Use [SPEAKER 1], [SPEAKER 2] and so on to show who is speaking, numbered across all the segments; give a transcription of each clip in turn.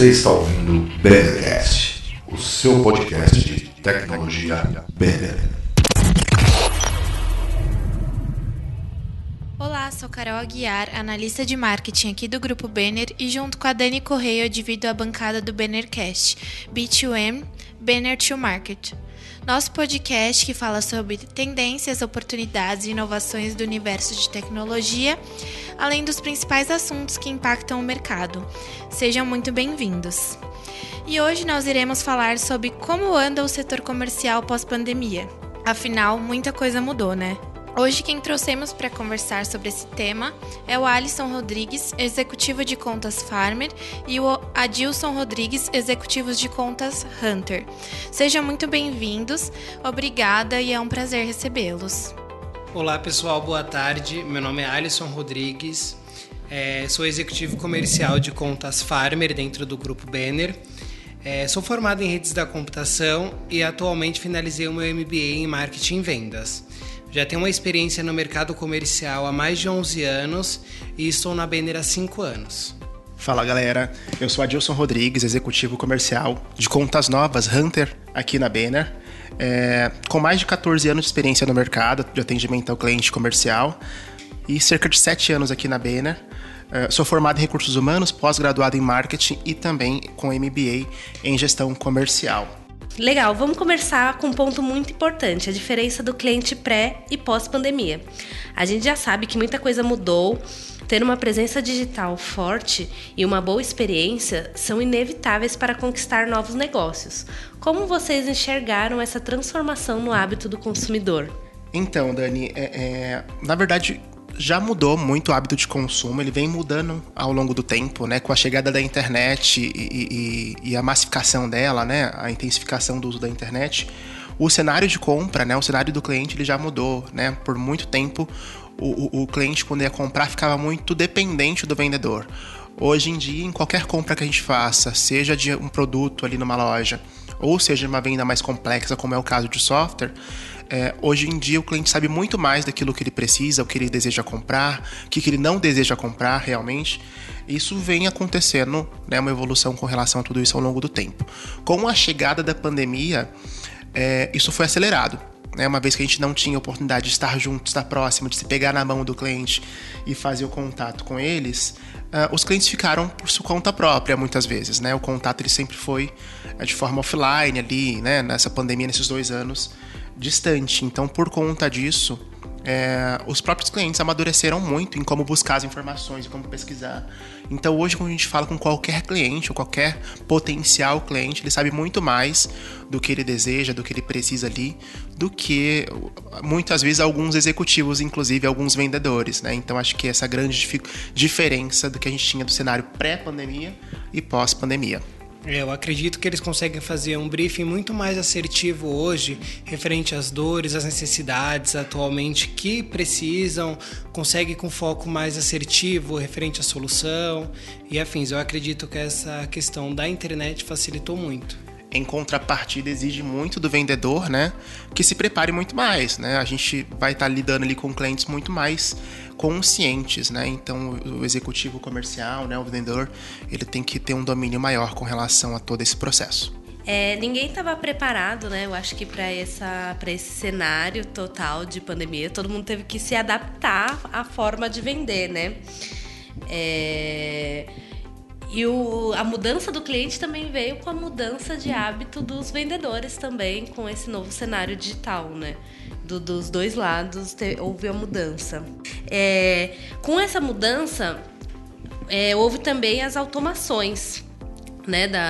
[SPEAKER 1] Você está ouvindo o Bannercast, o seu podcast de tecnologia Banner.
[SPEAKER 2] Olá, sou Carol Aguiar, analista de marketing aqui do Grupo Banner e junto com a Dani Correia eu divido a bancada do Bannercast, B2M, Banner to Market. Nosso podcast que fala sobre tendências, oportunidades e inovações do universo de tecnologia, além dos principais assuntos que impactam o mercado. Sejam muito bem-vindos. E hoje nós iremos falar sobre como anda o setor comercial pós-pandemia. Afinal, muita coisa mudou, né? Hoje quem trouxemos para conversar sobre esse tema é o Alisson Rodrigues, executivo de contas Farmer, e o Adilson Rodrigues, executivos de contas Hunter. Sejam muito bem-vindos, obrigada e é um prazer recebê-los.
[SPEAKER 3] Olá pessoal, boa tarde. Meu nome é Alisson Rodrigues, é, sou executivo comercial de contas Farmer dentro do grupo Banner. É, sou formado em redes da computação e atualmente finalizei o meu MBA em marketing e vendas. Já tenho uma experiência no mercado comercial há mais de 11 anos e estou na Banner há 5 anos.
[SPEAKER 4] Fala galera, eu sou Adilson Rodrigues, executivo comercial de contas novas Hunter aqui na Banner. É, com mais de 14 anos de experiência no mercado de atendimento ao cliente comercial e cerca de 7 anos aqui na Banner. É, sou formado em recursos humanos, pós-graduado em marketing e também com MBA em gestão comercial.
[SPEAKER 5] Legal, vamos começar com um ponto muito importante: a diferença do cliente pré e pós-pandemia. A gente já sabe que muita coisa mudou. Ter uma presença digital forte e uma boa experiência são inevitáveis para conquistar novos negócios. Como vocês enxergaram essa transformação no hábito do consumidor?
[SPEAKER 4] Então, Dani, é, é, na verdade, já mudou muito o hábito de consumo, ele vem mudando ao longo do tempo, né? Com a chegada da internet e, e, e a massificação dela, né? A intensificação do uso da internet, o cenário de compra, né? O cenário do cliente ele já mudou, né? Por muito tempo, o, o, o cliente quando ia comprar ficava muito dependente do vendedor. Hoje em dia, em qualquer compra que a gente faça, seja de um produto ali numa loja, ou seja uma venda mais complexa, como é o caso de software, é, hoje em dia o cliente sabe muito mais daquilo que ele precisa, o que ele deseja comprar, o que, que ele não deseja comprar realmente. Isso vem acontecendo, né, uma evolução com relação a tudo isso ao longo do tempo. Com a chegada da pandemia, é, isso foi acelerado. Né, uma vez que a gente não tinha oportunidade de estar junto, estar próximo, de se pegar na mão do cliente e fazer o contato com eles, uh, os clientes ficaram por sua conta própria muitas vezes. Né? O contato ele sempre foi uh, de forma offline ali, né? nessa pandemia, nesses dois anos distante. Então, por conta disso, é, os próprios clientes amadureceram muito em como buscar as informações, como pesquisar. Então, hoje, quando a gente fala com qualquer cliente ou qualquer potencial cliente, ele sabe muito mais do que ele deseja, do que ele precisa ali, do que muitas vezes alguns executivos, inclusive alguns vendedores. Né? Então, acho que essa grande diferença do que a gente tinha do cenário pré-pandemia e pós-pandemia.
[SPEAKER 3] Eu acredito que eles conseguem fazer um briefing muito mais assertivo hoje, referente às dores, às necessidades atualmente que precisam, consegue com foco mais assertivo, referente à solução e afins. Eu acredito que essa questão da internet facilitou muito
[SPEAKER 4] em contrapartida exige muito do vendedor, né, que se prepare muito mais, né? A gente vai estar tá lidando ali com clientes muito mais conscientes, né? Então o executivo comercial, né, o vendedor, ele tem que ter um domínio maior com relação a todo esse processo.
[SPEAKER 5] É, ninguém estava preparado, né? Eu acho que para essa para esse cenário total de pandemia, todo mundo teve que se adaptar à forma de vender, né? É e o, a mudança do cliente também veio com a mudança de hábito dos vendedores também, com esse novo cenário digital, né? Do, dos dois lados te, houve a mudança. É, com essa mudança, é, houve também as automações né, da,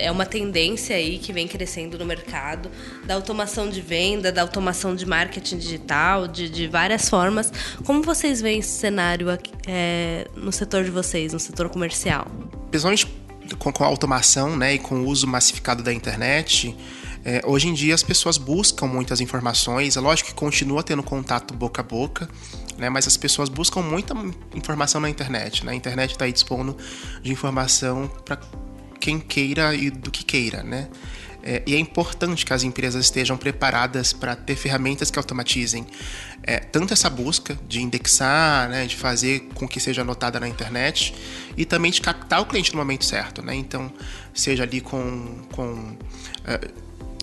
[SPEAKER 5] é uma tendência aí que vem crescendo no mercado, da automação de venda, da automação de marketing digital, de, de várias formas. Como vocês veem esse cenário aqui, é, no setor de vocês, no setor comercial?
[SPEAKER 4] Principalmente com, com a automação né, e com o uso massificado da internet, é, hoje em dia as pessoas buscam muitas informações, é lógico que continua tendo contato boca a boca, né, mas as pessoas buscam muita informação na internet. Né? A internet está aí dispondo de informação para quem queira e do que queira, né? É, e é importante que as empresas estejam preparadas para ter ferramentas que automatizem é, tanto essa busca de indexar, né, de fazer com que seja anotada na internet e também de captar o cliente no momento certo. Né? Então, seja ali com, com é,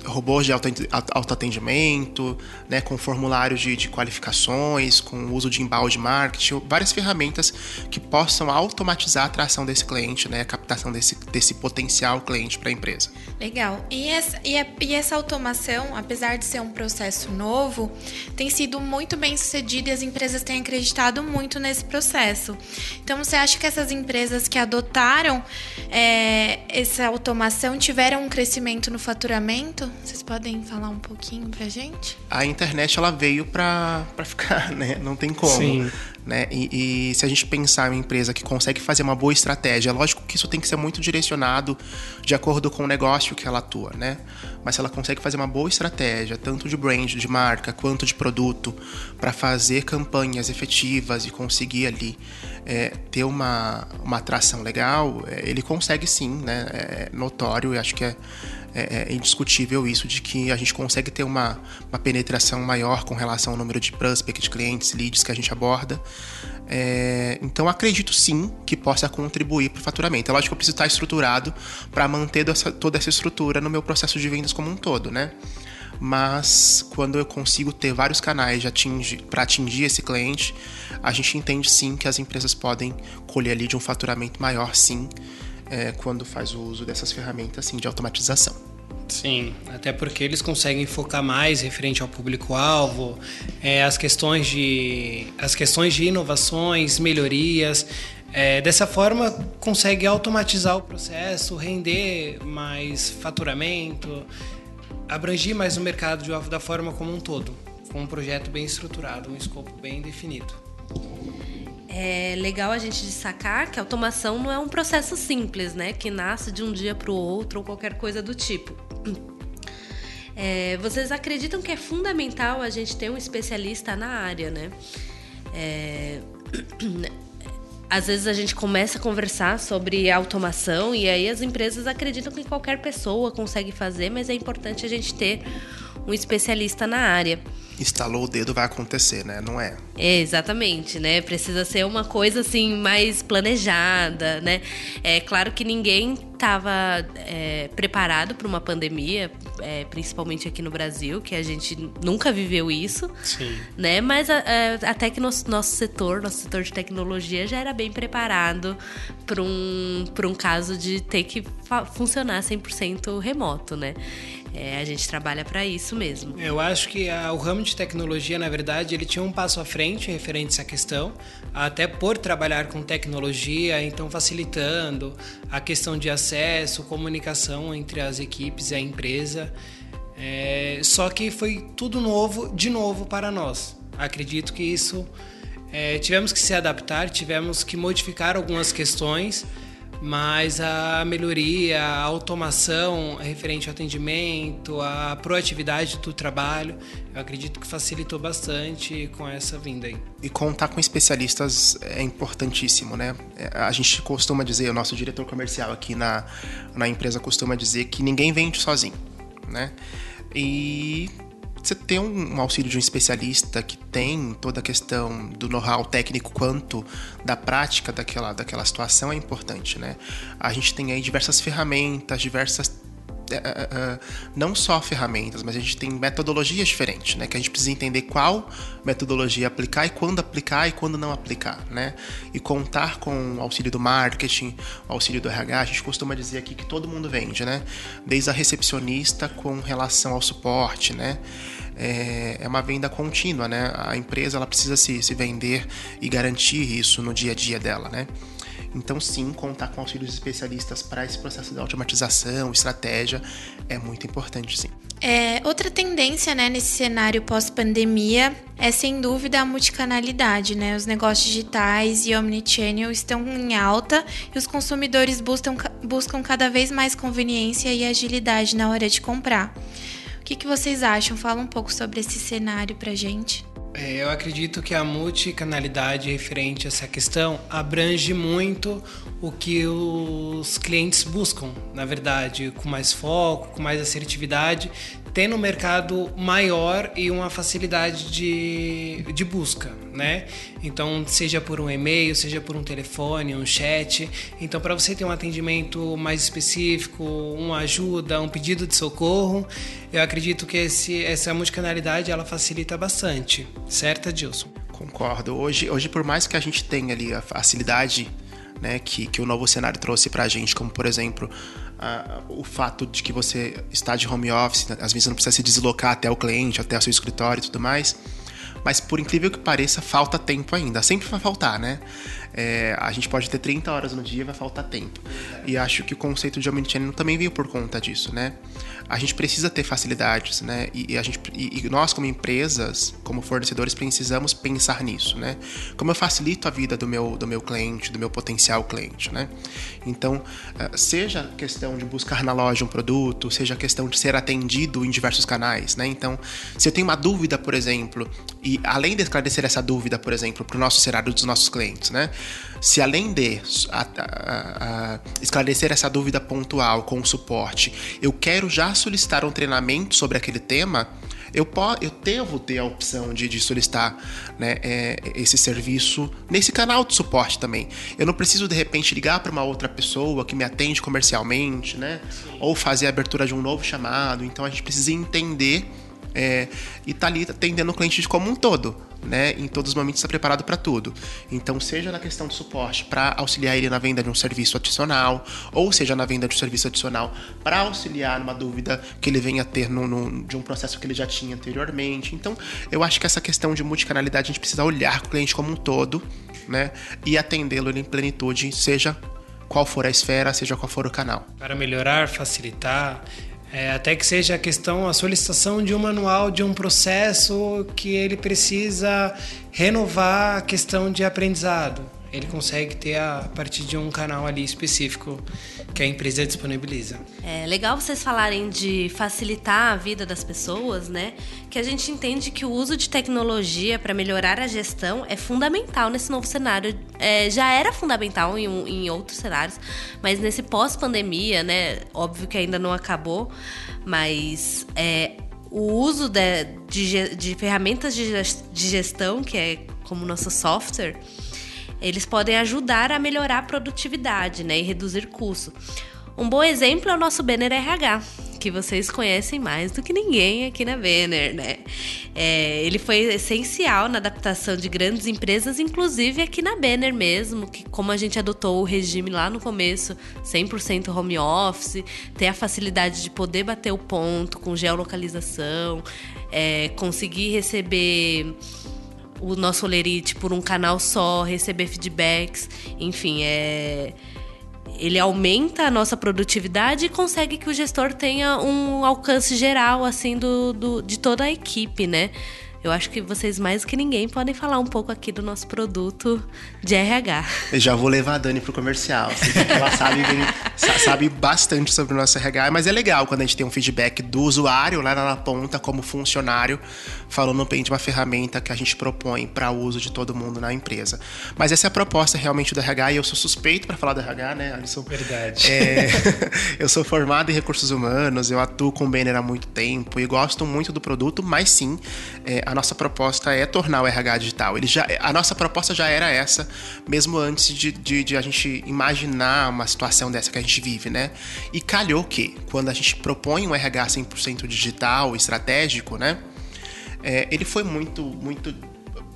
[SPEAKER 4] robôs de autoatendimento, né, com formulários de, de, qualificações, com o uso de embalde marketing, várias ferramentas que possam automatizar a atração desse cliente, né, a captação desse, desse potencial cliente para a empresa.
[SPEAKER 2] Legal. E essa, e, a, e essa automação, apesar de ser um processo novo, tem sido muito bem sucedida e as empresas têm acreditado muito nesse processo. Então, você acha que essas empresas que adotaram é, essa automação tiveram um crescimento no faturamento? Vocês podem falar um pouquinho pra gente?
[SPEAKER 4] A internet ela veio para ficar, né? Não tem como. Sim. Né? E, e, se a gente pensar em uma empresa que consegue fazer uma boa estratégia, lógico que isso tem que ser muito direcionado de acordo com o negócio que ela atua, né? Mas se ela consegue fazer uma boa estratégia, tanto de brand, de marca, quanto de produto, para fazer campanhas efetivas e conseguir ali é, ter uma, uma atração legal, é, ele consegue sim, né? É notório e acho que é é, é, indiscutível isso de que a gente consegue ter uma, uma penetração maior com relação ao número de prospect, clientes, leads que a gente aborda. É, então acredito sim que possa contribuir para o faturamento. É lógico que eu preciso estar estruturado para manter essa, toda essa estrutura no meu processo de como um todo, né? Mas quando eu consigo ter vários canais para atingir esse cliente, a gente entende sim que as empresas podem colher ali de um faturamento maior, sim, é, quando faz o uso dessas ferramentas assim, de automatização.
[SPEAKER 3] Sim, até porque eles conseguem focar mais referente ao público-alvo, é, as questões de as questões de inovações, melhorias. É, dessa forma, consegue automatizar o processo, render mais faturamento, abranger mais o mercado de alvo da forma como um todo, com um projeto bem estruturado, um escopo bem definido
[SPEAKER 5] é legal a gente destacar que a automação não é um processo simples, né? Que nasce de um dia para o outro ou qualquer coisa do tipo. É, vocês acreditam que é fundamental a gente ter um especialista na área, né? É, às vezes a gente começa a conversar sobre automação e aí as empresas acreditam que qualquer pessoa consegue fazer, mas é importante a gente ter um especialista na área
[SPEAKER 4] instalou o dedo vai acontecer, né? Não é?
[SPEAKER 5] é? Exatamente, né? Precisa ser uma coisa assim mais planejada, né? É claro que ninguém estava é, preparado para uma pandemia, é, principalmente aqui no Brasil, que a gente nunca viveu isso, Sim. né? Mas a, a, até que nosso, nosso setor, nosso setor de tecnologia já era bem preparado para um, um caso de ter que funcionar 100% remoto, né? É, a gente trabalha para isso mesmo.
[SPEAKER 3] Eu acho que a, o ramo de tecnologia, na verdade, ele tinha um passo à frente referente a essa questão, até por trabalhar com tecnologia, então facilitando a questão de acesso, comunicação entre as equipes e a empresa. É, só que foi tudo novo, de novo para nós. Acredito que isso é, tivemos que se adaptar, tivemos que modificar algumas questões mas a melhoria, a automação referente ao atendimento, a proatividade do trabalho, eu acredito que facilitou bastante com essa vinda aí.
[SPEAKER 4] E contar com especialistas é importantíssimo, né? É, a gente costuma dizer, o nosso diretor comercial aqui na, na empresa costuma dizer que ninguém vende sozinho, né? E você ter um, auxílio de um especialista que tem toda a questão do know-how técnico quanto da prática daquela, daquela situação é importante, né? A gente tem aí diversas ferramentas, diversas não só ferramentas, mas a gente tem metodologias diferentes, né? Que a gente precisa entender qual metodologia aplicar e quando aplicar e quando não aplicar, né? E contar com o auxílio do marketing, o auxílio do RH, a gente costuma dizer aqui que todo mundo vende, né? Desde a recepcionista com relação ao suporte, né? É, uma venda contínua, né? A empresa ela precisa se, se vender e garantir isso no dia a dia dela, né? Então, sim, contar com auxílios especialistas para esse processo de automatização, estratégia, é muito importante, sim.
[SPEAKER 2] É, outra tendência né, nesse cenário pós-pandemia é, sem dúvida, a multicanalidade. Né? Os negócios digitais e omnichannel estão em alta e os consumidores buscam, buscam cada vez mais conveniência e agilidade na hora de comprar. O que, que vocês acham? Fala um pouco sobre esse cenário para gente.
[SPEAKER 3] É, eu acredito que a multicanalidade referente a essa questão abrange muito o que os clientes buscam, na verdade, com mais foco, com mais assertividade, tendo um mercado maior e uma facilidade de, de busca, né? Então, seja por um e-mail, seja por um telefone, um chat. Então, para você ter um atendimento mais específico, uma ajuda, um pedido de socorro, eu acredito que esse, essa multicanalidade ela facilita bastante, certo, Dilson?
[SPEAKER 4] Concordo. Hoje, hoje, por mais que a gente tenha ali a facilidade né, que, que o novo cenário trouxe para a gente, como por exemplo o fato de que você está de home office, né, às vezes não precisa se deslocar até o cliente, até o seu escritório e tudo mais. Mas por incrível que pareça, falta tempo ainda. Sempre vai faltar, né? É, a gente pode ter 30 horas no dia, vai faltar tempo. E acho que o conceito de omnichannel também veio por conta disso, né? A gente precisa ter facilidades, né? E, e a gente, e, e, nós como empresas, como fornecedores, precisamos pensar nisso, né? Como eu facilito a vida do meu, do meu cliente, do meu potencial cliente, né? Então, eh, seja questão de buscar na loja um produto, seja questão de ser atendido em diversos canais, né? Então, se eu tenho uma dúvida, por exemplo, e além de esclarecer essa dúvida, por exemplo, para o nosso cenário dos nossos clientes, né? Se além de a, a, a esclarecer essa dúvida pontual com o suporte, eu quero já solicitar um treinamento sobre aquele tema, eu, posso, eu devo ter a opção de, de solicitar né, é, esse serviço nesse canal de suporte também. Eu não preciso de repente ligar para uma outra pessoa que me atende comercialmente, né? Ou fazer a abertura de um novo chamado. Então a gente precisa entender é, e tá ali atendendo o cliente como um todo, né? Em todos os momentos está preparado para tudo. Então, seja na questão de suporte para auxiliar ele na venda de um serviço adicional, ou seja na venda de um serviço adicional para auxiliar numa dúvida que ele venha ter no, no, de um processo que ele já tinha anteriormente. Então, eu acho que essa questão de multicanalidade a gente precisa olhar o cliente como um todo, né? E atendê-lo em plenitude, seja qual for a esfera, seja qual for o canal.
[SPEAKER 3] Para melhorar, facilitar é, até que seja a questão, a solicitação de um manual, de um processo que ele precisa renovar a questão de aprendizado. Ele consegue ter a partir de um canal ali específico que a empresa disponibiliza.
[SPEAKER 5] É legal vocês falarem de facilitar a vida das pessoas, né? Que a gente entende que o uso de tecnologia para melhorar a gestão é fundamental nesse novo cenário. É, já era fundamental em, em outros cenários, mas nesse pós-pandemia, né? Óbvio que ainda não acabou, mas é, o uso de, de, de ferramentas de gestão, que é como nosso software eles podem ajudar a melhorar a produtividade né, e reduzir custo. Um bom exemplo é o nosso Banner RH, que vocês conhecem mais do que ninguém aqui na Banner, né? É, ele foi essencial na adaptação de grandes empresas, inclusive aqui na Banner mesmo, que como a gente adotou o regime lá no começo, 100% home office, ter a facilidade de poder bater o ponto com geolocalização, é, conseguir receber o nosso Olerite por um canal só, receber feedbacks, enfim, é ele aumenta a nossa produtividade e consegue que o gestor tenha um alcance geral assim do, do de toda a equipe, né? Eu acho que vocês, mais que ninguém, podem falar um pouco aqui do nosso produto de RH.
[SPEAKER 4] Eu já vou levar a Dani pro comercial. Assim, ela sabe, sabe bastante sobre o nosso RH, mas é legal quando a gente tem um feedback do usuário lá na ponta, como funcionário, falando bem de uma ferramenta que a gente propõe para o uso de todo mundo na empresa. Mas essa é a proposta realmente do RH e eu sou suspeito para falar do RH, né, Alisson?
[SPEAKER 3] Verdade.
[SPEAKER 4] É, eu sou formado em recursos humanos, eu atuo com o Banner há muito tempo e gosto muito do produto, mas sim. É, a nossa proposta é tornar o RH digital. Ele já, a nossa proposta já era essa, mesmo antes de, de, de, a gente imaginar uma situação dessa que a gente vive, né? E calhou que, quando a gente propõe um RH 100% digital, estratégico, né? É, ele foi muito, muito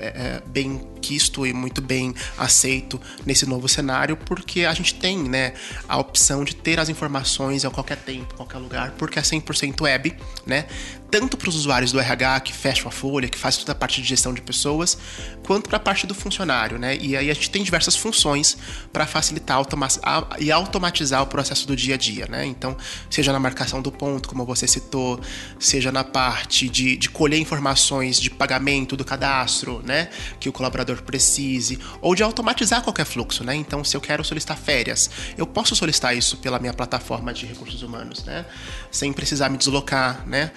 [SPEAKER 4] é, é, bem quisto e muito bem aceito nesse novo cenário, porque a gente tem né, a opção de ter as informações a qualquer tempo, qualquer lugar, porque é 100% web, né? Tanto para os usuários do RH que fecham a folha, que faz toda a parte de gestão de pessoas, quanto para a parte do funcionário, né? E aí a gente tem diversas funções para facilitar e automatizar o processo do dia a dia, né? Então, seja na marcação do ponto, como você citou, seja na parte de, de colher informações de pagamento do cadastro, né? Que o colaborador colaborador precise, ou de automatizar qualquer fluxo, né? Então, se eu quero solicitar férias, eu posso solicitar isso pela minha plataforma de recursos humanos, né? Sem precisar me deslocar, né?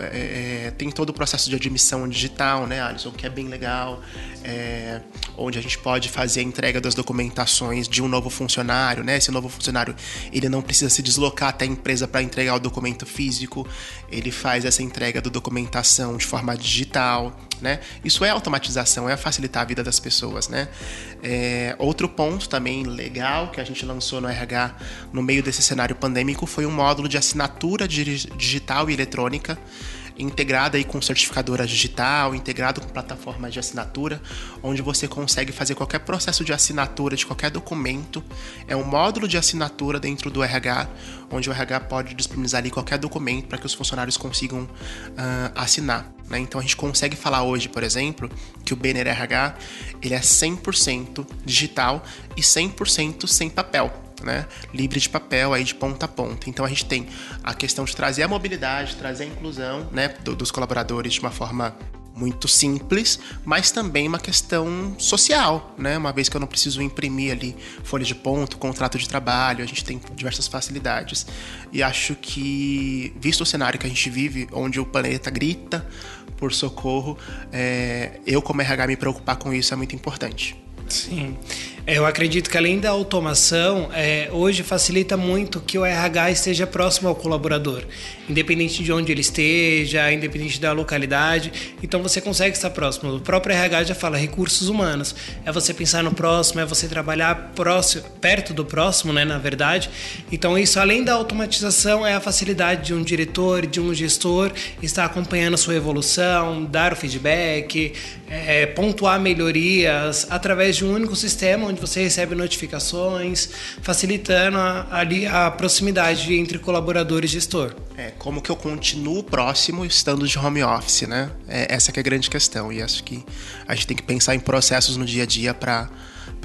[SPEAKER 4] É, é tem todo o processo de admissão digital, né, Alisson, que é bem legal, é, onde a gente pode fazer a entrega das documentações de um novo funcionário, né? Esse novo funcionário, ele não precisa se deslocar até a empresa para entregar o documento físico, ele faz essa entrega da documentação de forma digital, né? Isso é automatização, é facilitar a vida das pessoas, né? É, outro ponto também legal que a gente lançou no RH no meio desse cenário pandêmico foi um módulo de assinatura digital e eletrônica integrada aí com certificadora digital, integrado com plataforma de assinatura, onde você consegue fazer qualquer processo de assinatura de qualquer documento. É um módulo de assinatura dentro do RH, onde o RH pode disponibilizar ali qualquer documento para que os funcionários consigam uh, assinar. Né? Então a gente consegue falar hoje, por exemplo, que o Banner RH ele é 100% digital e 100% sem papel né, livre de papel aí de ponta a ponta. Então a gente tem a questão de trazer a mobilidade, trazer a inclusão, né, dos colaboradores de uma forma muito simples, mas também uma questão social, né? Uma vez que eu não preciso imprimir ali folha de ponto, contrato de trabalho, a gente tem diversas facilidades. E acho que, visto o cenário que a gente vive, onde o planeta grita por socorro, é, eu como RH me preocupar com isso é muito importante.
[SPEAKER 3] Sim. É, eu acredito que além da automação, é, hoje facilita muito que o RH esteja próximo ao colaborador, independente de onde ele esteja, independente da localidade. Então você consegue estar próximo. O próprio RH já fala recursos humanos. É você pensar no próximo, é você trabalhar próximo, perto do próximo, né, na verdade. Então isso, além da automatização, é a facilidade de um diretor, de um gestor estar acompanhando a sua evolução, dar o feedback, é, pontuar melhorias através de um único sistema onde você recebe notificações, facilitando a, ali a proximidade entre colaborador e gestor.
[SPEAKER 4] É, como que eu continuo próximo estando de home office, né? É, essa é a grande questão e acho que a gente tem que pensar em processos no dia a dia para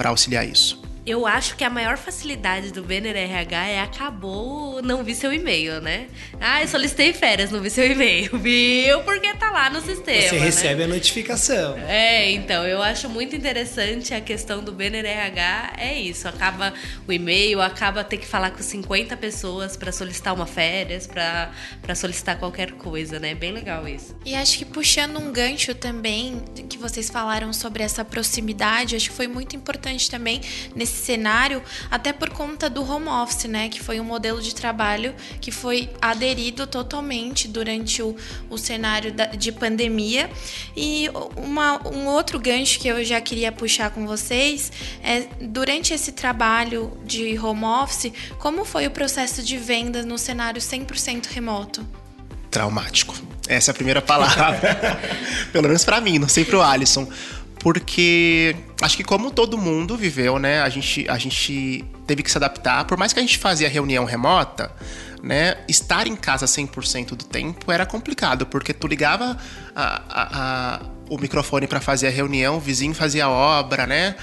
[SPEAKER 4] auxiliar isso.
[SPEAKER 5] Eu acho que a maior facilidade do Banner RH é acabou não vi seu e-mail, né? Ah, eu solicitei férias, não vi seu e-mail. Viu? Porque tá lá no sistema.
[SPEAKER 3] Você né? recebe a notificação.
[SPEAKER 5] É, então, eu acho muito interessante a questão do Banner RH. É isso. Acaba o e-mail, acaba ter que falar com 50 pessoas para solicitar uma férias, para solicitar qualquer coisa, né? Bem legal isso.
[SPEAKER 2] E acho que puxando um gancho também, que vocês falaram sobre essa proximidade, acho que foi muito importante também nesse cenário, até por conta do home office, né? Que foi um modelo de trabalho que foi aderido totalmente durante o, o cenário da, de pandemia. E uma, um outro gancho que eu já queria puxar com vocês é durante esse trabalho de home office, como foi o processo de venda no cenário 100% remoto?
[SPEAKER 4] Traumático. Essa é a primeira palavra. Pelo menos para mim, não sei pro Alisson porque acho que como todo mundo viveu, né, a gente, a gente teve que se adaptar. Por mais que a gente fazia reunião remota, né, estar em casa 100% do tempo era complicado, porque tu ligava a, a, a, o microfone para fazer a reunião, o vizinho fazia obra, né,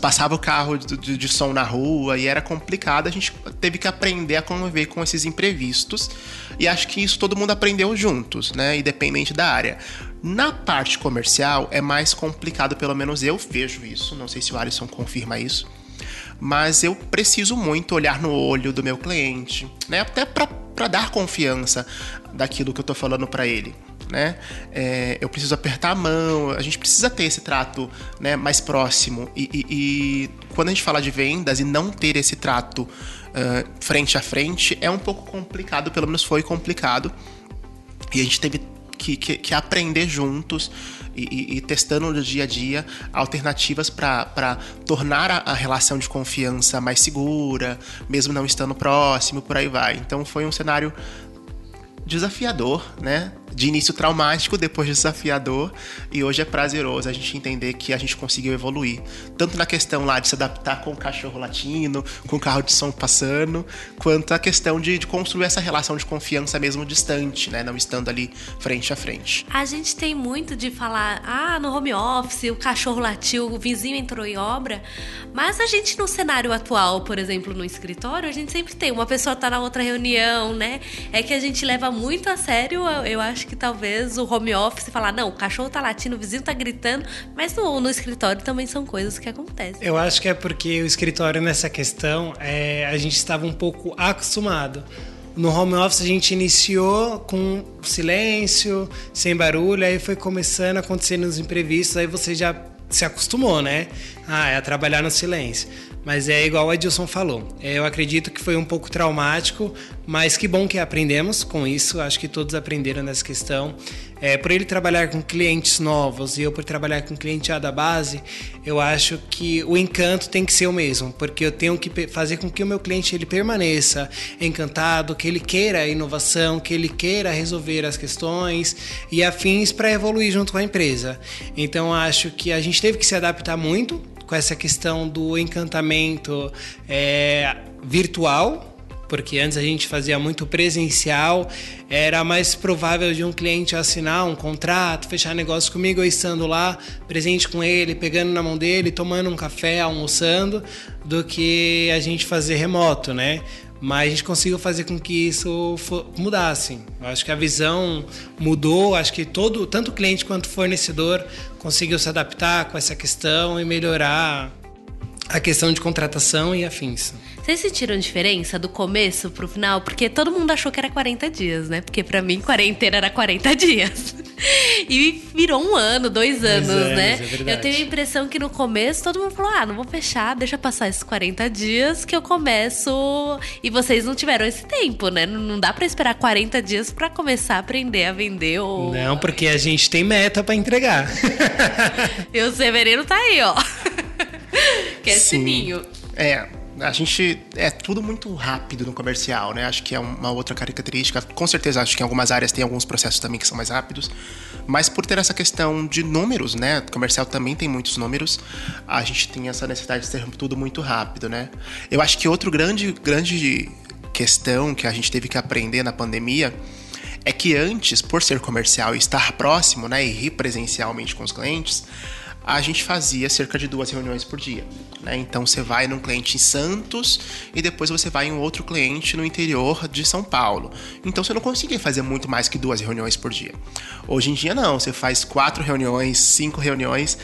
[SPEAKER 4] passava o carro de, de, de som na rua e era complicado. A gente teve que aprender a conviver com esses imprevistos e acho que isso todo mundo aprendeu juntos, né, independente da área. Na parte comercial é mais complicado, pelo menos eu vejo isso. Não sei se o Alisson confirma isso. Mas eu preciso muito olhar no olho do meu cliente, né? Até para dar confiança daquilo que eu tô falando para ele. Né? É, eu preciso apertar a mão, a gente precisa ter esse trato né, mais próximo. E, e, e, quando a gente fala de vendas e não ter esse trato uh, frente a frente, é um pouco complicado, pelo menos foi complicado. E a gente teve que, que, que aprender juntos e, e, testando no dia a dia alternativas para tornar a, a, relação de confiança mais segura, mesmo não estando próximo, por aí vai. Então foi um cenário desafiador, né? De início traumático, depois desafiador, e hoje é prazeroso a gente entender que a gente conseguiu evoluir. Tanto na questão lá de se adaptar com o cachorro latino, com o carro de som passando, quanto a questão de, de construir essa relação de confiança mesmo distante, né? Não estando ali frente a frente.
[SPEAKER 5] A gente tem muito de falar, ah, no home office, o cachorro latiu, o vizinho entrou em obra, mas a gente no cenário atual, por exemplo, no escritório, a gente sempre tem uma pessoa tá na outra reunião, né? É que a gente leva muito a sério, eu acho acho que talvez o home office falar, não, o cachorro tá latindo, o vizinho tá gritando, mas no, no escritório também são coisas que acontecem.
[SPEAKER 3] Eu acho que é porque o escritório nessa questão é, a gente estava um pouco acostumado. No home office a gente iniciou com silêncio, sem barulho, aí foi começando a acontecer nos imprevistos, aí você já se acostumou, né? Ah, é a trabalhar no silêncio. Mas é igual o Edilson falou. É, eu acredito que foi um pouco traumático, mas que bom que aprendemos com isso. Acho que todos aprenderam nessa questão. É, por ele trabalhar com clientes novos e eu por trabalhar com cliente já da base, eu acho que o encanto tem que ser o mesmo, porque eu tenho que fazer com que o meu cliente ele permaneça encantado, que ele queira a inovação, que ele queira resolver as questões e afins para evoluir junto com a empresa. Então acho que a gente teve que se adaptar muito com essa questão do encantamento é, virtual, porque antes a gente fazia muito presencial, era mais provável de um cliente assinar um contrato, fechar negócio comigo, eu estando lá, presente com ele, pegando na mão dele, tomando um café, almoçando, do que a gente fazer remoto, né? Mas a gente conseguiu fazer com que isso mudasse. Eu acho que a visão mudou, acho que todo, tanto cliente quanto fornecedor conseguiu se adaptar com essa questão e melhorar a questão de contratação e afins.
[SPEAKER 5] Vocês sentiram diferença do começo pro final? Porque todo mundo achou que era 40 dias, né? Porque para mim, quarentena era 40 dias. E virou um ano, dois anos, né? anos né? É eu tenho a impressão que no começo todo mundo falou: ah, não vou fechar, deixa passar esses 40 dias que eu começo. E vocês não tiveram esse tempo, né? Não dá para esperar 40 dias para começar a aprender a vender ou.
[SPEAKER 3] Não, porque a gente tem meta para entregar.
[SPEAKER 5] e o Severino tá aí, ó. que é Sim. sininho.
[SPEAKER 4] É, a gente é tudo muito rápido no comercial, né? Acho que é uma outra característica. Com certeza, acho que em algumas áreas tem alguns processos também que são mais rápidos, mas por ter essa questão de números, né? O comercial também tem muitos números. A gente tem essa necessidade de ter tudo muito rápido, né? Eu acho que outro grande, grande questão que a gente teve que aprender na pandemia é que antes, por ser comercial e estar próximo, né, e ir presencialmente com os clientes, a gente fazia cerca de duas reuniões por dia. Né? Então você vai num cliente em Santos e depois você vai em um outro cliente no interior de São Paulo. Então você não conseguia fazer muito mais que duas reuniões por dia. Hoje em dia não, você faz quatro reuniões, cinco reuniões.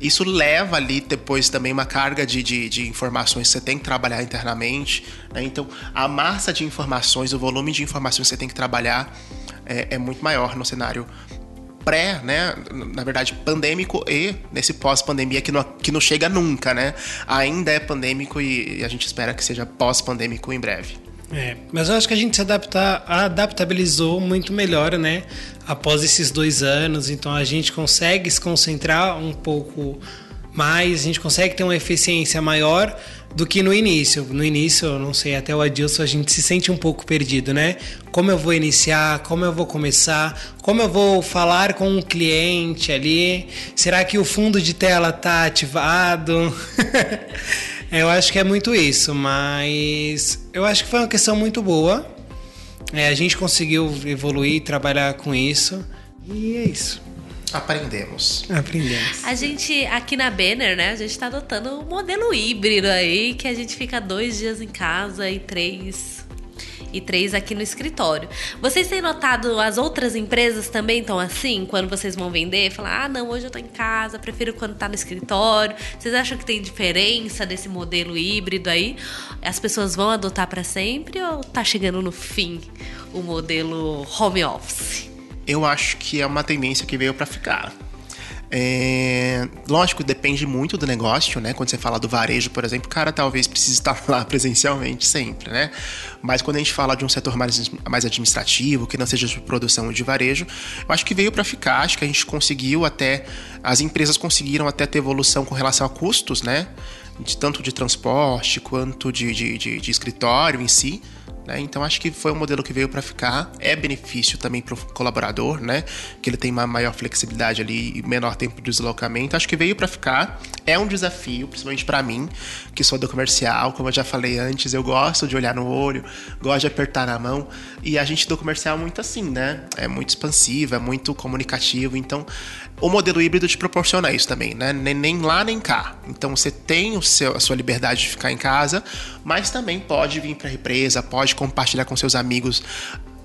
[SPEAKER 4] Isso leva ali depois também uma carga de, de, de informações que você tem que trabalhar internamente. Né? Então a massa de informações, o volume de informações que você tem que trabalhar é, é muito maior no cenário pré, né, na verdade, pandêmico e nesse pós-pandemia que não, que não chega nunca, né? Ainda é pandêmico e a gente espera que seja pós-pandêmico em breve.
[SPEAKER 3] É, mas eu acho que a gente se adaptar, adaptabilizou muito melhor, né? Após esses dois anos, então a gente consegue se concentrar um pouco mais, a gente consegue ter uma eficiência maior do que no início. No início, não sei, até o Adilson a gente se sente um pouco perdido, né? Como eu vou iniciar, como eu vou começar, como eu vou falar com um cliente ali, será que o fundo de tela tá ativado? eu acho que é muito isso, mas eu acho que foi uma questão muito boa. É, a gente conseguiu evoluir, trabalhar com isso, e é isso.
[SPEAKER 4] Aprendemos.
[SPEAKER 3] Aprendemos.
[SPEAKER 5] A gente, aqui na Banner, né, a gente tá adotando um modelo híbrido aí, que a gente fica dois dias em casa e três e três aqui no escritório. Vocês têm notado as outras empresas também estão assim? Quando vocês vão vender, falar, ah, não, hoje eu tô em casa, prefiro quando tá no escritório. Vocês acham que tem diferença desse modelo híbrido aí? As pessoas vão adotar para sempre ou tá chegando no fim o modelo home office?
[SPEAKER 4] Eu acho que é uma tendência que veio para ficar. É, lógico, depende muito do negócio, né? Quando você fala do varejo, por exemplo, o cara talvez precise estar lá presencialmente sempre, né? Mas quando a gente fala de um setor mais, mais administrativo, que não seja de produção de varejo, eu acho que veio para ficar. Acho que a gente conseguiu até, as empresas conseguiram até ter evolução com relação a custos, né? De, tanto de transporte quanto de, de, de, escritório em si. Né? Então acho que foi um modelo que veio para ficar. É benefício também para o colaborador, né? Que ele tem uma maior flexibilidade ali e menor tempo de deslocamento. Acho que veio para ficar. É um desafio, principalmente para mim, que sou do comercial. Como eu já falei antes, eu gosto de olhar no olho, gosto de apertar na mão. E a gente do comercial é muito assim, né? É muito expansivo, é muito comunicativo. Então o modelo híbrido te proporciona isso também, né? Nem lá nem cá. Então você tem o seu, a sua liberdade de ficar em casa, mas também pode vir para a represa, pode compartilhar com seus amigos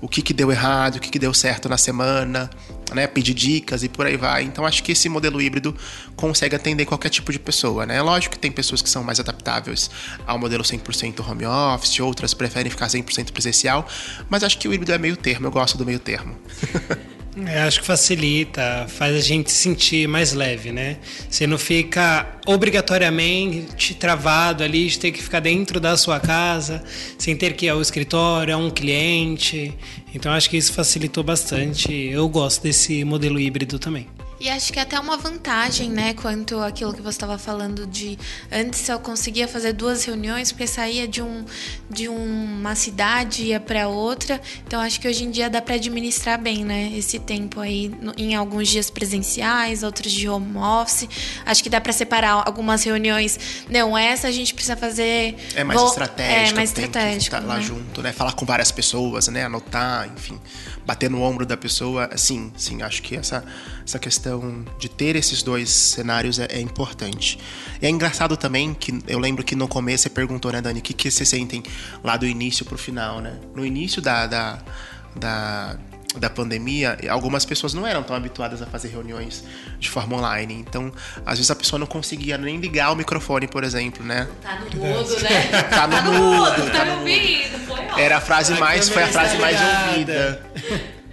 [SPEAKER 4] o que, que deu errado, o que, que deu certo na semana, né? Pedir dicas e por aí vai. Então acho que esse modelo híbrido consegue atender qualquer tipo de pessoa, né? Lógico que tem pessoas que são mais adaptáveis ao modelo 100% home office, outras preferem ficar 100% presencial, mas acho que o híbrido é meio termo, eu gosto do meio termo.
[SPEAKER 3] É, acho que facilita, faz a gente se sentir mais leve, né? Você não fica obrigatoriamente travado ali de ter que ficar dentro da sua casa, sem ter que ir ao escritório, a um cliente. Então acho que isso facilitou bastante. Eu gosto desse modelo híbrido também.
[SPEAKER 2] E acho que é até uma vantagem, né, quanto aquilo que você estava falando de antes eu conseguia fazer duas reuniões porque saía de um de uma cidade ia para outra. Então acho que hoje em dia dá para administrar bem, né, esse tempo aí em alguns dias presenciais, outros de home office. Acho que dá para separar algumas reuniões. Não, essa a gente precisa fazer
[SPEAKER 4] É mais
[SPEAKER 2] Vou...
[SPEAKER 4] estratégico,
[SPEAKER 2] é mais estratégico,
[SPEAKER 4] estar lá
[SPEAKER 2] né?
[SPEAKER 4] junto, né? Falar com várias pessoas, né? Anotar, enfim, bater no ombro da pessoa. Sim, sim, acho que essa, essa questão de ter esses dois cenários é, é importante. E é engraçado também que eu lembro que no começo você perguntou, né, Dani, o que, que vocês sentem lá do início pro final, né? No início da, da, da, da pandemia, algumas pessoas não eram tão habituadas a fazer reuniões de forma online. Então, às vezes a pessoa não conseguia nem ligar o microfone, por exemplo, né?
[SPEAKER 5] Tá no mudo, né?
[SPEAKER 4] Tá no mudo,
[SPEAKER 5] tá
[SPEAKER 4] tá no
[SPEAKER 5] foi ótimo.
[SPEAKER 4] Era a frase mais, foi a frase mais ouvida.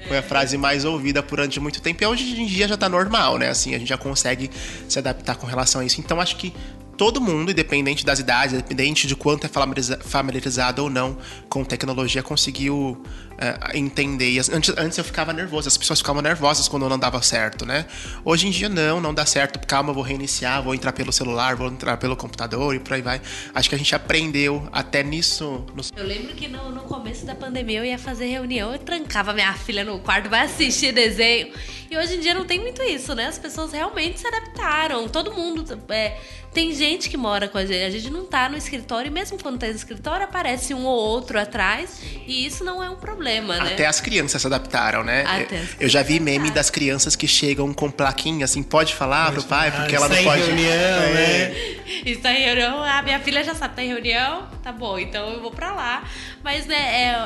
[SPEAKER 4] Foi a frase mais ouvida durante muito tempo. E hoje em dia já tá normal, né? Assim, a gente já consegue se adaptar com relação a isso. Então acho que todo mundo, independente das idades, independente de quanto é familiariza- familiarizado ou não com tecnologia, conseguiu é, entender. E antes, antes eu ficava nervoso, as pessoas ficavam nervosas quando não dava certo, né? Hoje em dia não, não dá certo. Calma, vou reiniciar, vou entrar pelo celular, vou entrar pelo computador e por aí vai. Acho que a gente aprendeu até nisso. nos-
[SPEAKER 5] Eu lembro que no, no começo da pandemia eu ia fazer reunião, eu trancava minha filha no quarto, vai assistir desenho. E hoje em dia não tem muito isso, né? As pessoas realmente se adaptaram. Todo mundo. é, tem gente que mora com a gente. A gente não tá no escritório, e mesmo quando tá no escritório, aparece um ou outro atrás. E isso não é um problema, né?
[SPEAKER 4] Até as crianças se adaptaram, né?
[SPEAKER 5] Até
[SPEAKER 4] Eu-
[SPEAKER 5] as
[SPEAKER 4] eu já vi meme das crianças que chegam com plaquinha assim, pode falar pro pai, porque ela não
[SPEAKER 3] Está em
[SPEAKER 4] pode.
[SPEAKER 3] reunião,
[SPEAKER 4] É.
[SPEAKER 3] né?
[SPEAKER 5] Está em reunião, a minha filha já sabe, tá em reunião, tá bom, então eu vou pra lá. Mas né,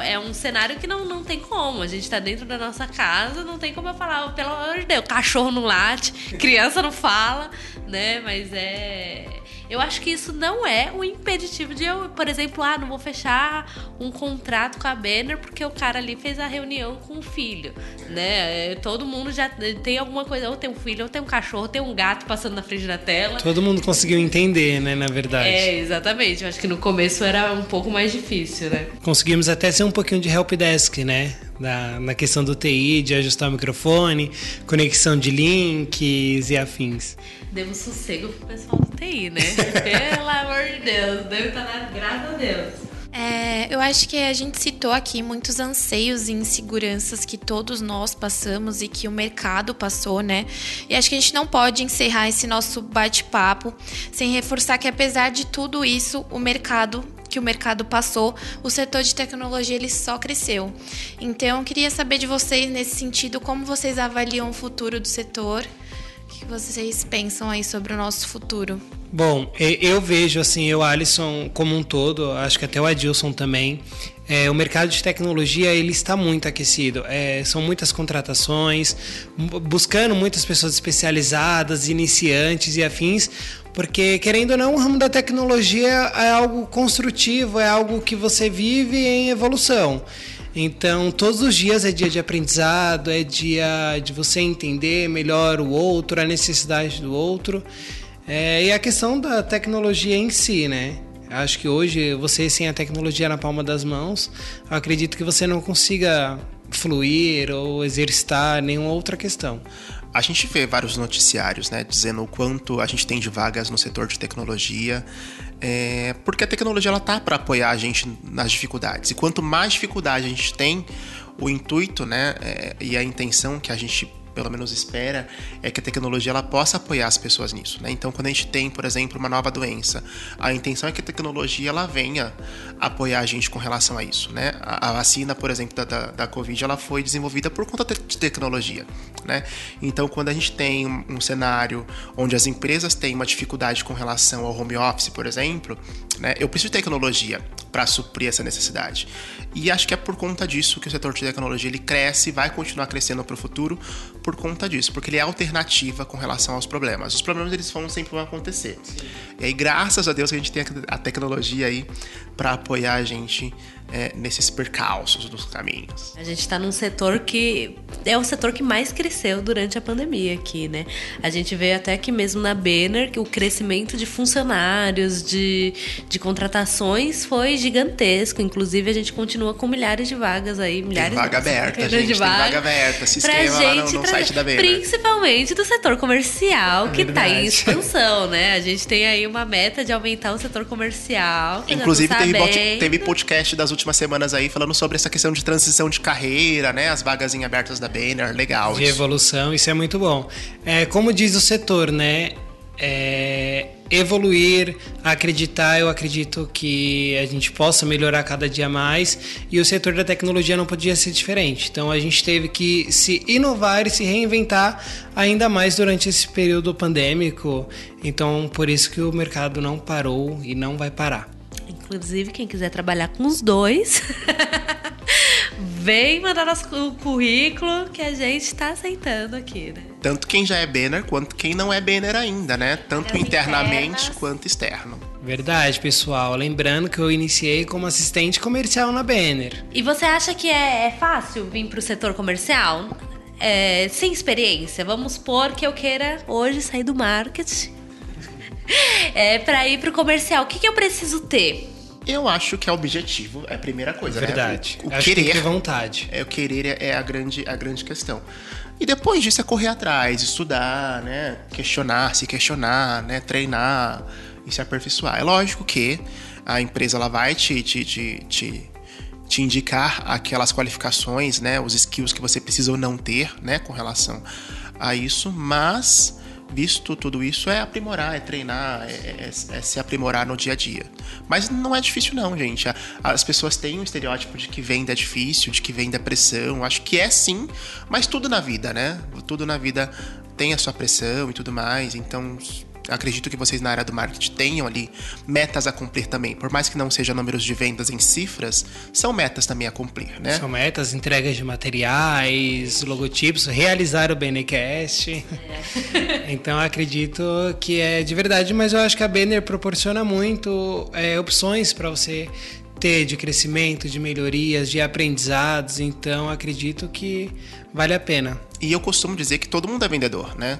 [SPEAKER 5] é, é um cenário que não, não tem como. A gente tá dentro da nossa casa, não tem como eu falar, pelo amor de Deus, cachorro não late, criança não fala, né? Mas é. Eu acho que isso não é um impeditivo de eu, por exemplo, ah, não vou fechar um contrato com a Banner porque o cara ali fez a reunião com o filho, né? É, Todo mundo já tem alguma coisa, ou tem um filho, ou tem um cachorro, ou tem um gato passando na frente da tela.
[SPEAKER 3] Todo mundo conseguiu entender, né, na verdade.
[SPEAKER 5] É, exatamente. Eu acho que no começo era um pouco mais difícil, né?
[SPEAKER 3] Conseguimos até ser um pouquinho de helpdesk, né? Na, na questão do TI, de ajustar o microfone, conexão de links e afins.
[SPEAKER 5] Demos sossego pro pessoal do TI, né? Pelo amor de Deus, deve estar na graças a Deus.
[SPEAKER 2] É, eu acho que a gente citou aqui muitos anseios e inseguranças que todos nós passamos e que o mercado passou, né? E acho que a gente não pode encerrar esse nosso bate-papo sem reforçar que apesar de tudo isso, o mercado que o mercado passou, o setor de tecnologia ele só cresceu. Então, queria saber de vocês nesse sentido como vocês avaliam o futuro do setor. O que vocês pensam aí sobre o nosso futuro?
[SPEAKER 3] Bom, eu vejo assim, eu, Alisson, como um todo, acho que até o Adilson também, é, o mercado de tecnologia ele está muito aquecido. É, são muitas contratações, bu- buscando muitas pessoas especializadas, iniciantes e afins, porque querendo ou não, o ramo da tecnologia é algo construtivo, é algo que você vive em evolução. Então, todos os dias é dia de aprendizado, é dia de você entender melhor o outro, a necessidade do outro. É, e a questão da tecnologia em si, né? Acho que hoje, você sem a tecnologia na palma das mãos, acredito que você não consiga fluir ou exercitar nenhuma outra questão.
[SPEAKER 4] A gente vê vários noticiários, né, dizendo o quanto a gente tem de vagas no setor de tecnologia, é, porque a tecnologia ela tá para apoiar a gente nas dificuldades. E quanto mais dificuldade a gente tem, o intuito, né, é, e a intenção que a gente pelo menos espera, é que a tecnologia ela possa apoiar as pessoas nisso. Né? Então, quando a gente tem, por exemplo, uma nova doença, a intenção é que a tecnologia ela venha apoiar a gente com relação a isso. Né? A, a vacina, por exemplo, da, da, da, Covid, ela foi desenvolvida por conta de tecnologia. Né? Então, quando a gente tem um, um cenário onde as empresas têm uma dificuldade com relação ao home office, por exemplo, né? eu preciso de tecnologia. para suprir essa necessidade. E acho que é por conta disso que o setor de tecnologia ele cresce e vai continuar crescendo para o futuro por conta disso, porque ele é alternativa com relação aos problemas. Os problemas eles vão sempre vão acontecer. Sim. E aí, graças a Deus, que a gente tem a tecnologia aí para apoiar a gente é, nesses percalços dos caminhos.
[SPEAKER 5] A gente está num setor que é o setor que mais cresceu durante a pandemia aqui, né? A gente vê até que mesmo na Banner que o crescimento de funcionários, de, de contratações foi gigantesco. Inclusive, a gente continua com milhares de vagas aí, milhares
[SPEAKER 4] tem vaga aberta, gente, tem vaga aberta. Se inscreva lá no, no site da Banner.
[SPEAKER 5] Principalmente do setor comercial, que está em expansão, né? A gente tem aí uma meta de aumentar o setor comercial.
[SPEAKER 4] Inclusive, teve, teve podcast das últimas semanas aí falando sobre essa questão de transição de carreira, né? As vagas em abertas da Banner, legal.
[SPEAKER 3] De isso. evolução, isso é muito bom. É, como diz o setor, né? É, evoluir, acreditar, eu acredito que a gente possa melhorar cada dia mais e o setor da tecnologia não podia ser diferente. Então a gente teve que se inovar e se reinventar ainda mais durante esse período pandêmico. Então por isso que o mercado não parou e não vai parar.
[SPEAKER 5] Inclusive, quem quiser trabalhar com os dois, vem mandar nosso currículo que a gente está aceitando aqui, né?
[SPEAKER 4] Tanto quem já é banner quanto quem não é banner ainda, né? Tanto As internamente internas. quanto externo.
[SPEAKER 3] Verdade, pessoal. Lembrando que eu iniciei como assistente comercial na Banner.
[SPEAKER 5] E você acha que é, é fácil vir para o setor comercial? É, sem experiência? Vamos supor que eu queira hoje sair do marketing é, para ir para o comercial. O que, que eu preciso ter?
[SPEAKER 4] Eu acho que é objetivo, é a primeira coisa,
[SPEAKER 3] né? Verdade.
[SPEAKER 4] né? O, o querer,
[SPEAKER 3] que ter vontade.
[SPEAKER 4] É, o querer é a grande, a grande questão. E depois disso é correr atrás, estudar, né? Questionar, se questionar, né? Treinar e se aperfeiçoar. É lógico que a empresa ela vai te, te, te, te, te indicar aquelas qualificações, né? Os skills que você precisa ou não ter, né? Com relação a isso, mas visto tudo isso, é aprimorar, é treinar, é, é, é, se aprimorar no dia a dia. Mas não é difícil, não, gente. As pessoas têm um estereótipo de que venda é difícil, de que venda é pressão. Acho que é sim, mas tudo na vida, né? Tudo na vida tem a sua pressão e tudo mais. Então, acredito que vocês na área do marketing tenham ali metas a cumprir também. Por mais que não sejam números de vendas em cifras, são metas também a cumprir, né?
[SPEAKER 3] São metas, entregas de materiais, logotipos, realizar o Benecast. É. então acredito que é de verdade, mas eu acho que a Banner proporciona muito é, opções para você ter de crescimento, de melhorias, de aprendizados. Então acredito que vale a pena.
[SPEAKER 4] E eu costumo dizer que todo mundo é vendedor, né?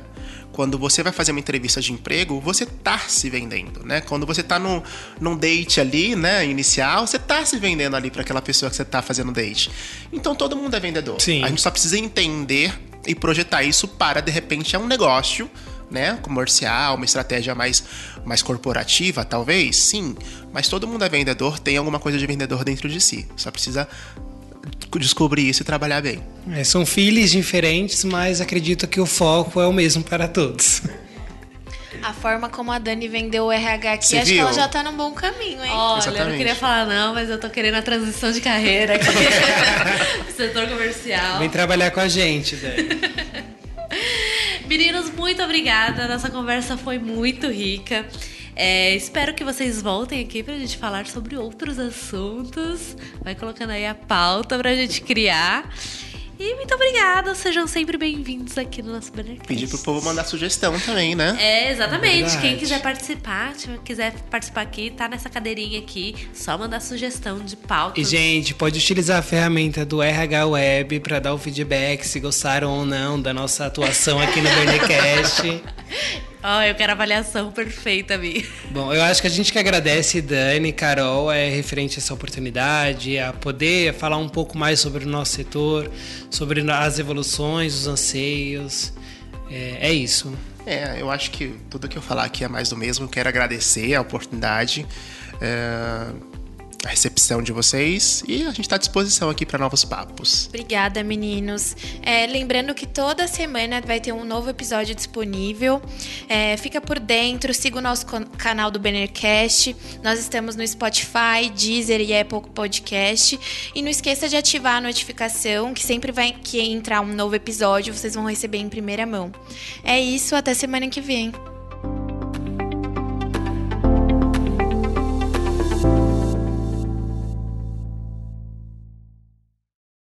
[SPEAKER 4] Quando você vai fazer uma entrevista de emprego, você tá se vendendo, né? Quando você tá no, num date ali, né, inicial, você tá se vendendo ali para aquela pessoa que você tá fazendo date. Então todo mundo é vendedor.
[SPEAKER 3] Sim.
[SPEAKER 4] A gente só precisa entender e projetar isso para de repente é um negócio, né, comercial, uma estratégia mais mais corporativa, talvez, sim, mas todo mundo é vendedor, tem alguma coisa de vendedor dentro de si. Só precisa descobrir isso e trabalhar bem.
[SPEAKER 3] É, são filhos diferentes, mas acredito que o foco é o mesmo para todos.
[SPEAKER 2] A forma como a Dani vendeu o RH aqui, Você acho viu? que ela já tá num bom caminho, hein?
[SPEAKER 5] Olha, Exatamente. eu não queria falar não, mas eu tô querendo a transição de carreira aqui. setor comercial.
[SPEAKER 3] Vem trabalhar com a gente, Dani.
[SPEAKER 5] Meninos, muito obrigada. Nossa conversa foi muito rica. É, espero que vocês voltem aqui pra gente falar sobre outros assuntos. Vai colocando aí a pauta pra gente criar. E muito obrigada, sejam sempre bem-vindos aqui no nosso Bannercast.
[SPEAKER 4] Pedir pro povo mandar sugestão também, né?
[SPEAKER 5] É, exatamente. Verdade. Quem quiser participar, quiser participar aqui, tá nessa cadeirinha aqui, só mandar sugestão de pauta.
[SPEAKER 3] E, gente, pode utilizar a ferramenta do RH Web para dar o feedback se gostaram ou não da nossa atuação aqui no Bannercast.
[SPEAKER 5] Oh, eu quero avaliação perfeita, Mi.
[SPEAKER 3] Bom, eu acho que a gente que agradece, Dani, Carol, é referente a essa oportunidade, a poder falar um pouco mais sobre o nosso setor, sobre as evoluções, os anseios. É, é isso.
[SPEAKER 4] É, eu acho que tudo que eu falar aqui é mais do mesmo. Eu quero agradecer a oportunidade. É a recepção de vocês e a gente está à disposição aqui para novos papos.
[SPEAKER 2] Obrigada, meninos. É, lembrando que toda semana vai ter um novo episódio disponível. É, fica por dentro, siga o nosso canal do Bannercast. Nós estamos no Spotify, Deezer e Apple Podcast. E não esqueça de ativar a notificação, que sempre vai que entrar um novo episódio, vocês vão receber em primeira mão. É isso, até semana que vem.